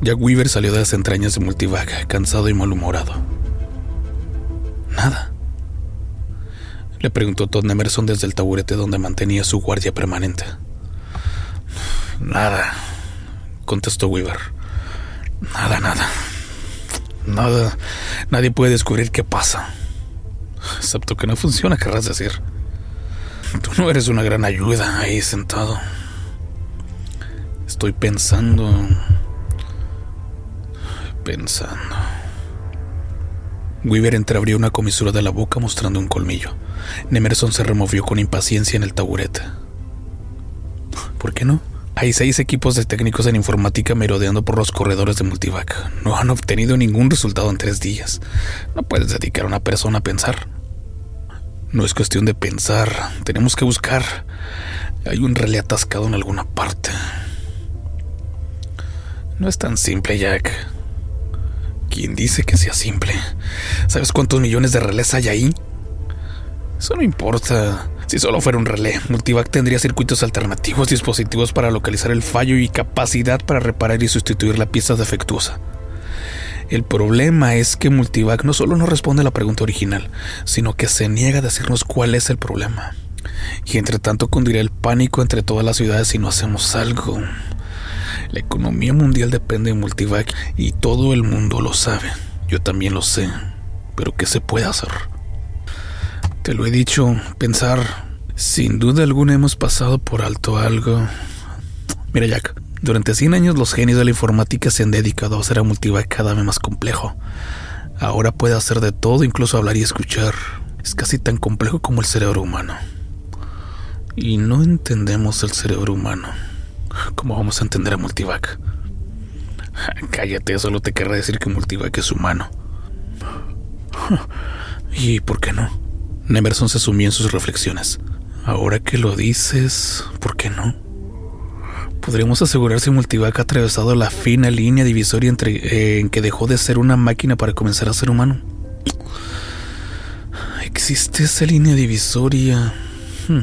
Jack Weaver salió de las entrañas de Multivac, cansado y malhumorado. Nada. Le preguntó Todd Emerson desde el taburete donde mantenía su guardia permanente. Nada, contestó Weaver. Nada, nada. Nada. Nadie puede descubrir qué pasa. Excepto que no funciona, querrás decir. Tú no eres una gran ayuda ahí sentado. Estoy pensando. Pensando. Weaver entreabrió una comisura de la boca mostrando un colmillo. Nemerson se removió con impaciencia en el taburete. ¿Por qué no? Hay seis equipos de técnicos en informática merodeando por los corredores de Multivac. No han obtenido ningún resultado en tres días. No puedes dedicar a una persona a pensar. No es cuestión de pensar. Tenemos que buscar. Hay un relé atascado en alguna parte. No es tan simple, Jack. ¿Quién dice que sea simple? ¿Sabes cuántos millones de relés hay ahí? Eso no importa. Si solo fuera un relé, Multivac tendría circuitos alternativos, dispositivos para localizar el fallo y capacidad para reparar y sustituir la pieza defectuosa. El problema es que Multivac no solo no responde a la pregunta original, sino que se niega a decirnos cuál es el problema. Y entre tanto cundirá el pánico entre todas las ciudades si no hacemos algo. La economía mundial depende de Multivac y todo el mundo lo sabe. Yo también lo sé. Pero ¿qué se puede hacer? Te lo he dicho, pensar. Sin duda alguna hemos pasado por alto algo. Mira, Jack, durante 100 años los genios de la informática se han dedicado a hacer a Multivac cada vez más complejo. Ahora puede hacer de todo, incluso hablar y escuchar. Es casi tan complejo como el cerebro humano. Y no entendemos el cerebro humano. ¿Cómo vamos a entender a Multivac? Cállate, solo te querrá decir que Multivac es humano. ¿Y por qué no? Nemerson se sumió en sus reflexiones. Ahora que lo dices, ¿por qué no? Podríamos asegurar si Multivac ha atravesado la fina línea divisoria entre eh, en que dejó de ser una máquina para comenzar a ser humano. ¿Existe esa línea divisoria? Hmm.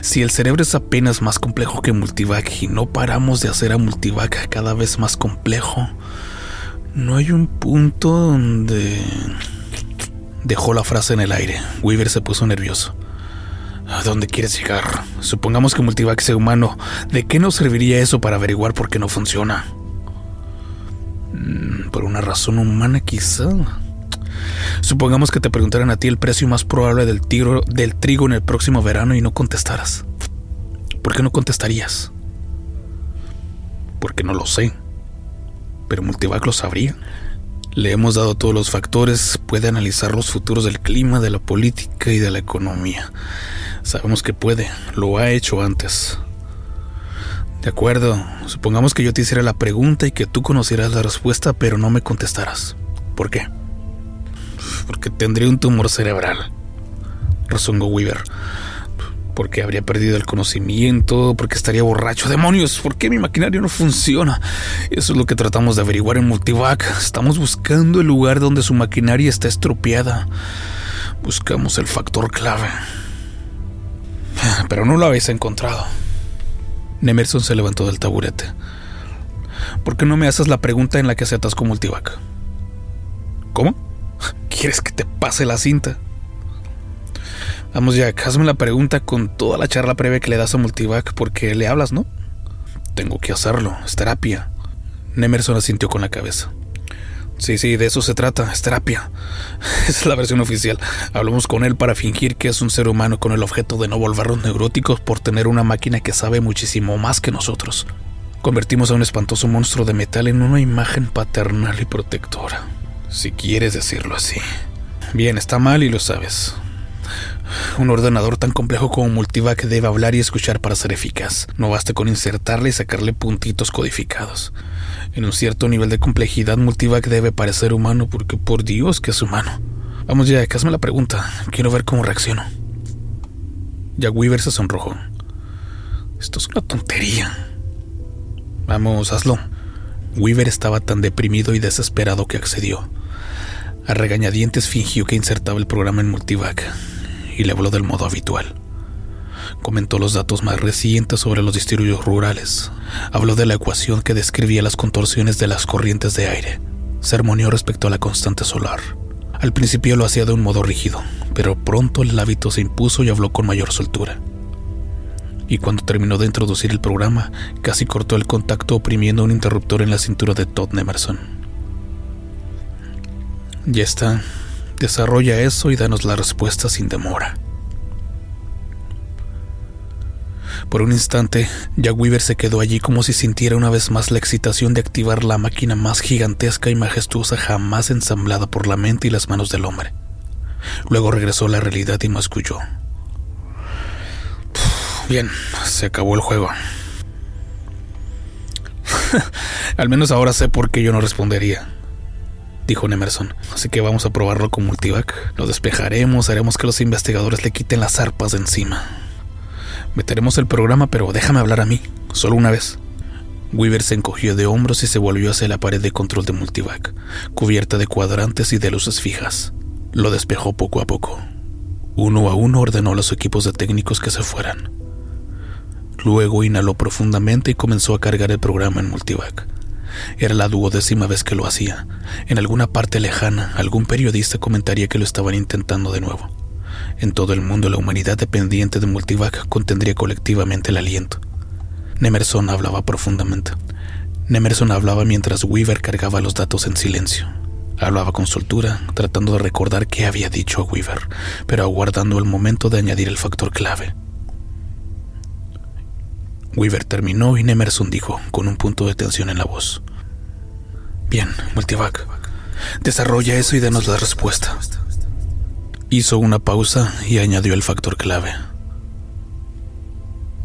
Si el cerebro es apenas más complejo que Multivac y no paramos de hacer a Multivac cada vez más complejo, no hay un punto donde... Dejó la frase en el aire. Weaver se puso nervioso. ¿A dónde quieres llegar? Supongamos que Multivac sea humano. ¿De qué nos serviría eso para averiguar por qué no funciona? Mm, Por una razón humana, quizá. Supongamos que te preguntaran a ti el precio más probable del, trigo en el próximo verano y no contestaras. ¿Por qué no contestarías? Porque no lo sé. Pero Multivac lo sabría. Le hemos dado todos los factores, puede analizar los futuros del clima, de la política y de la economía. Sabemos que puede, lo ha hecho antes. De acuerdo, supongamos que yo te hiciera la pregunta y que tú conocieras la respuesta, pero no me contestaras. ¿Por qué? Porque tendría un tumor cerebral, rezongó Weaver. Porque habría perdido el conocimiento, porque estaría borracho. ¡Demonios! ¿Por qué mi maquinario no funciona? Eso es lo que tratamos de averiguar en Multivac. Estamos buscando el lugar donde su maquinaria está estropeada. Buscamos el factor clave. Pero no lo habéis encontrado. Nemerson se levantó del taburete. ¿Por qué no me haces la pregunta en la que se atascó Multivac? ¿Cómo? ¿Quieres que te pase la cinta? Vamos ya, hazme la pregunta con toda la charla previa que le das a Multivac porque le hablas, ¿no? Tengo que hacerlo, es terapia. Nemerson asintió con la cabeza. Sí, sí, de eso se trata, es terapia. Es la versión oficial. Hablamos con él para fingir que es un ser humano con el objeto de no volvernos neuróticos por tener una máquina que sabe muchísimo más que nosotros. Convertimos a un espantoso monstruo de metal en una imagen paternal y protectora. Si quieres decirlo así. Bien, está mal y lo sabes. Un ordenador tan complejo como Multivac debe hablar y escuchar para ser eficaz. No basta con insertarle y sacarle puntitos codificados. En un cierto nivel de complejidad, Multivac debe parecer humano porque por Dios que es humano. Vamos ya, hazme la pregunta. Quiero ver cómo reacciono. Jack Weaver se sonrojó. Esto es una tontería. Vamos, hazlo. Weaver estaba tan deprimido y desesperado que accedió. A regañadientes fingió que insertaba el programa en Multivac y le habló del modo habitual. Comentó los datos más recientes sobre los disturbios rurales. Habló de la ecuación que describía las contorsiones de las corrientes de aire. Sermoneó respecto a la constante solar. Al principio lo hacía de un modo rígido, pero pronto el hábito se impuso y habló con mayor soltura. Y cuando terminó de introducir el programa, casi cortó el contacto oprimiendo un interruptor en la cintura de Todd Nemerson. Ya está, Desarrolla eso y danos la respuesta sin demora. Por un instante, Jack Weaver se quedó allí como si sintiera una vez más la excitación de activar la máquina más gigantesca y majestuosa jamás ensamblada por la mente y las manos del hombre. Luego regresó a la realidad y masculló. Bien, se acabó el juego. Al menos ahora sé por qué yo no respondería dijo Nemerson. Así que vamos a probarlo con Multivac. Lo despejaremos, haremos que los investigadores le quiten las arpas de encima. Meteremos el programa, pero déjame hablar a mí, solo una vez. Weaver se encogió de hombros y se volvió hacia la pared de control de Multivac, cubierta de cuadrantes y de luces fijas. Lo despejó poco a poco. Uno a uno ordenó a los equipos de técnicos que se fueran. Luego inhaló profundamente y comenzó a cargar el programa en Multivac. Era la duodécima vez que lo hacía. En alguna parte lejana, algún periodista comentaría que lo estaban intentando de nuevo. En todo el mundo, la humanidad dependiente de Multivac contendría colectivamente el aliento. Nemerson hablaba profundamente. Nemerson hablaba mientras Weaver cargaba los datos en silencio. Hablaba con soltura, tratando de recordar qué había dicho a Weaver, pero aguardando el momento de añadir el factor clave. Weaver terminó y Nemerson dijo, con un punto de tensión en la voz. Bien, Multivac, desarrolla eso y denos la respuesta. Hizo una pausa y añadió el factor clave.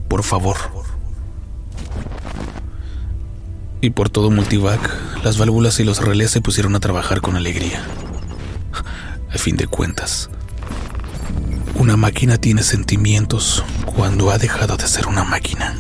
Por favor. Y por todo Multivac, las válvulas y los relés se pusieron a trabajar con alegría. A fin de cuentas, una máquina tiene sentimientos cuando ha dejado de ser una máquina.